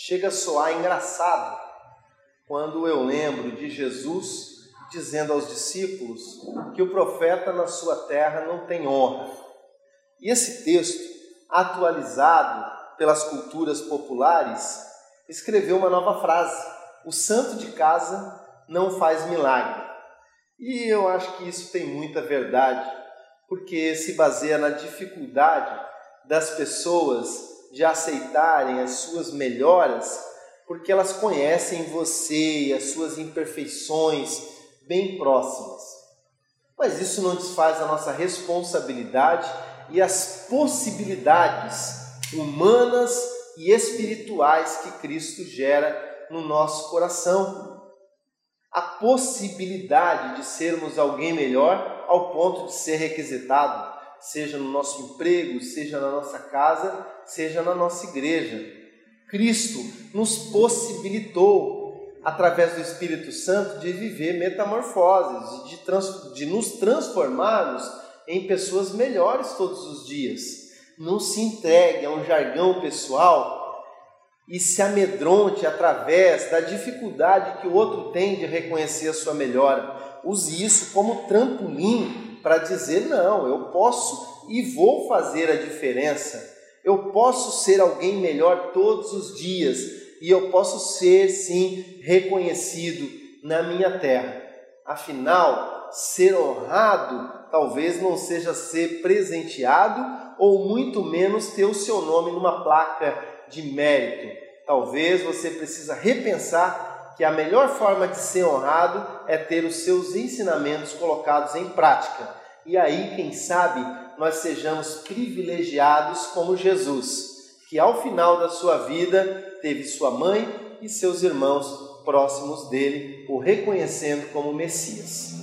chega a soar engraçado quando eu lembro de Jesus dizendo aos discípulos que o profeta na sua terra não tem honra. E esse texto, atualizado pelas culturas populares, escreveu uma nova frase: O santo de casa não faz milagre. E eu acho que isso tem muita verdade, porque se baseia na dificuldade das pessoas de aceitarem as suas melhoras, porque elas conhecem você e as suas imperfeições bem próximas. Mas isso não desfaz a nossa responsabilidade e as possibilidades humanas e espirituais que Cristo gera no nosso coração a possibilidade de sermos alguém melhor ao ponto de ser requisitado, seja no nosso emprego, seja na nossa casa, seja na nossa igreja. Cristo nos possibilitou, através do Espírito Santo, de viver metamorfoses, de, trans, de nos transformarmos em pessoas melhores todos os dias. Não se entregue a um jargão pessoal e se amedronte através da dificuldade que o outro tem de reconhecer a sua melhora. Use isso como trampolim para dizer: não, eu posso e vou fazer a diferença. Eu posso ser alguém melhor todos os dias e eu posso ser, sim, reconhecido na minha terra. Afinal, ser honrado talvez não seja ser presenteado ou muito menos ter o seu nome numa placa de mérito. Talvez você precisa repensar que a melhor forma de ser honrado é ter os seus ensinamentos colocados em prática. E aí, quem sabe, nós sejamos privilegiados como Jesus, que ao final da sua vida teve sua mãe e seus irmãos próximos dele o reconhecendo como Messias.